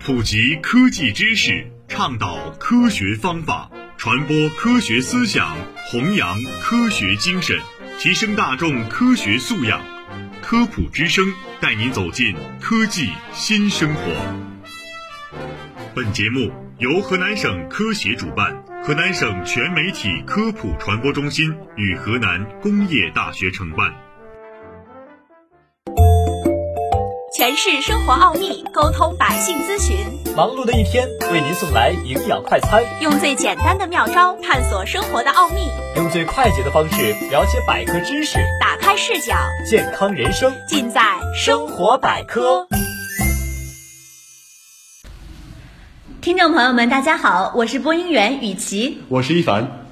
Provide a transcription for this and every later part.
普及科技知识，倡导科学方法，传播科学思想，弘扬科学精神，提升大众科学素养。科普之声带您走进科技新生活。本节目由河南省科协主办，河南省全媒体科普传播中心与河南工业大学承办。诠释生活奥秘，沟通百姓咨询。忙碌的一天，为您送来营养快餐。用最简单的妙招探索生活的奥秘，用最快捷的方式了解百科知识，打开视角，健康人生尽在生活百科。听众朋友们，大家好，我是播音员雨琪，我是一凡。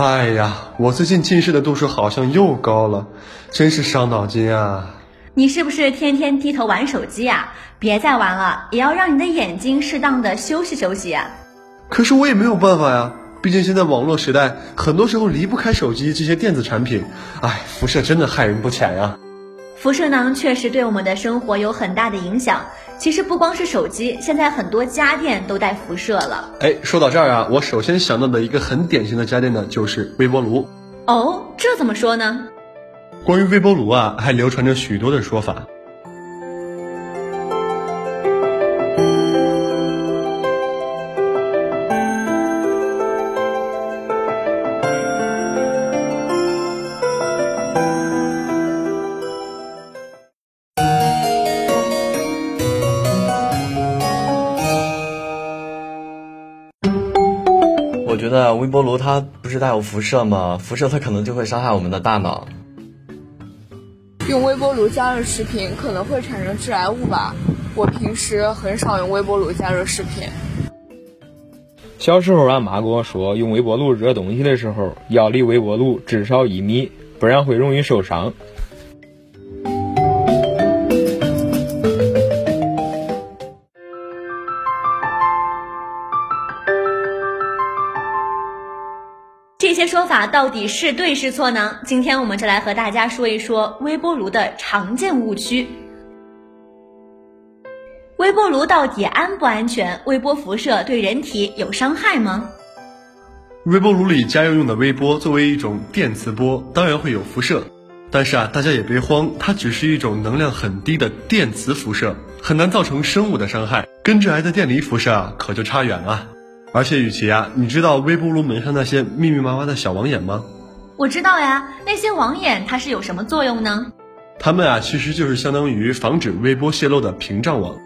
哎呀，我最近近视的度数好像又高了，真是伤脑筋啊！你是不是天天低头玩手机呀？别再玩了，也要让你的眼睛适当的休息休息啊！可是我也没有办法呀，毕竟现在网络时代，很多时候离不开手机这些电子产品。哎，辐射真的害人不浅呀！辐射呢，确实对我们的生活有很大的影响。其实不光是手机，现在很多家电都带辐射了。哎，说到这儿啊，我首先想到的一个很典型的家电呢，就是微波炉。哦，这怎么说呢？关于微波炉啊，还流传着许多的说法。觉得微波炉它不是带有辐射吗？辐射它可能就会伤害我们的大脑。用微波炉加热食品可能会产生致癌物吧？我平时很少用微波炉加热食品。小时候俺妈跟我说，用微波炉热东西的时候要离微波炉至少一米，不然会容易受伤。这些说法到底是对是错呢？今天我们就来和大家说一说微波炉的常见误区。微波炉到底安不安全？微波辐射对人体有伤害吗？微波炉里家用用的微波作为一种电磁波，当然会有辐射。但是啊，大家也别慌，它只是一种能量很低的电磁辐射，很难造成生物的伤害，跟致癌的电离辐射啊可就差远了。而且雨琦啊，你知道微波炉门上那些密密麻麻的小网眼吗？我知道呀，那些网眼它是有什么作用呢？它们啊，其实就是相当于防止微波泄漏的屏障网。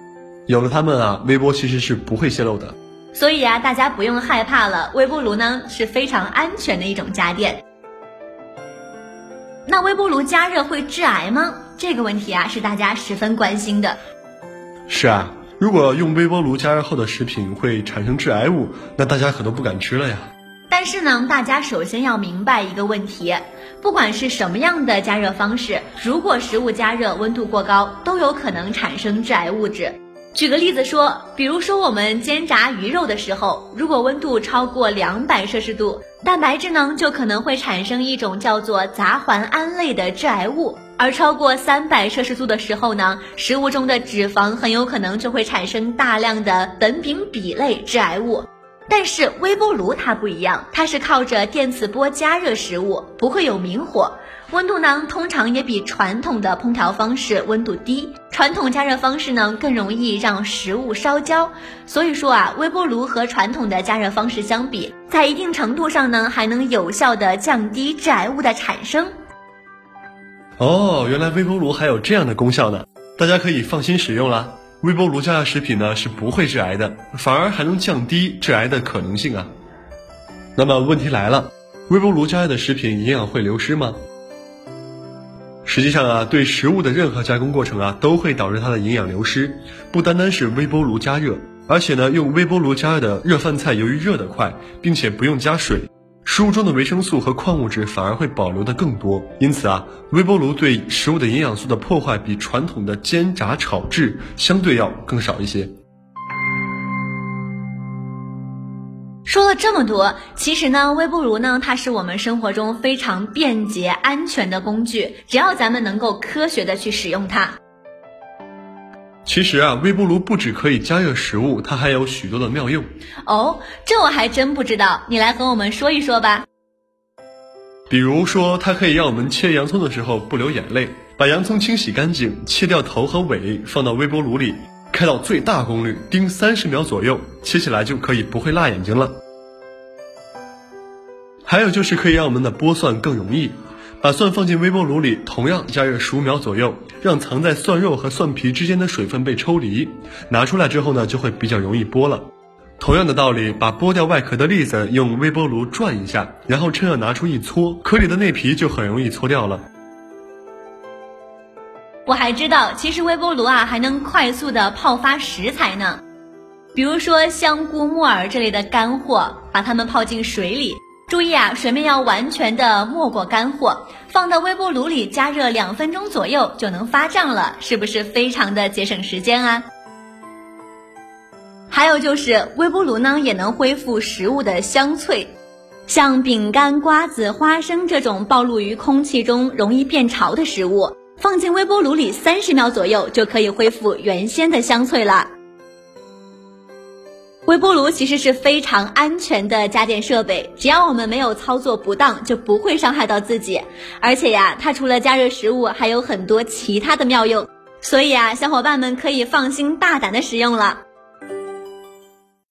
有了它们啊，微波其实是不会泄漏的。所以啊，大家不用害怕了，微波炉呢是非常安全的一种家电。那微波炉加热会致癌吗？这个问题啊，是大家十分关心的。是啊。如果用微波炉加热后的食品会产生致癌物，那大家可都不敢吃了呀。但是呢，大家首先要明白一个问题：不管是什么样的加热方式，如果食物加热温度过高，都有可能产生致癌物质。举个例子说，比如说我们煎炸鱼肉的时候，如果温度超过两百摄氏度，蛋白质呢就可能会产生一种叫做杂环胺类的致癌物。而超过三百摄氏度的时候呢，食物中的脂肪很有可能就会产生大量的苯丙芘类致癌物。但是微波炉它不一样，它是靠着电磁波加热食物，不会有明火，温度呢通常也比传统的烹调方式温度低。传统加热方式呢更容易让食物烧焦，所以说啊，微波炉和传统的加热方式相比，在一定程度上呢还能有效的降低致癌物的产生。哦，原来微波炉还有这样的功效呢，大家可以放心使用啦。微波炉加热食品呢是不会致癌的，反而还能降低致癌的可能性啊。那么问题来了，微波炉加热的食品营养会流失吗？实际上啊，对食物的任何加工过程啊，都会导致它的营养流失，不单单是微波炉加热，而且呢，用微波炉加热的热饭菜由于热得快，并且不用加水。食物中的维生素和矿物质反而会保留的更多，因此啊，微波炉对食物的营养素的破坏比传统的煎炸炒制相对要更少一些。说了这么多，其实呢，微波炉呢，它是我们生活中非常便捷、安全的工具，只要咱们能够科学的去使用它。其实啊，微波炉不只可以加热食物，它还有许多的妙用。哦，这我还真不知道，你来和我们说一说吧。比如说，它可以让我们切洋葱的时候不流眼泪，把洋葱清洗干净，切掉头和尾，放到微波炉里，开到最大功率，叮三十秒左右，切起来就可以不会辣眼睛了。还有就是可以让我们的剥蒜更容易。把蒜放进微波炉里，同样加热十五秒左右，让藏在蒜肉和蒜皮之间的水分被抽离。拿出来之后呢，就会比较容易剥了。同样的道理，把剥掉外壳的栗子用微波炉转一下，然后趁热拿出一搓，壳里的内皮就很容易搓掉了。我还知道，其实微波炉啊还能快速的泡发食材呢，比如说香菇、木耳这类的干货，把它们泡进水里。注意啊，水面要完全的没过干货，放到微波炉里加热两分钟左右就能发胀了，是不是非常的节省时间啊？还有就是微波炉呢也能恢复食物的香脆，像饼干、瓜子、花生这种暴露于空气中容易变潮的食物，放进微波炉里三十秒左右就可以恢复原先的香脆了。微波炉其实是非常安全的家电设备，只要我们没有操作不当，就不会伤害到自己。而且呀，它除了加热食物，还有很多其他的妙用，所以啊，小伙伴们可以放心大胆的使用了。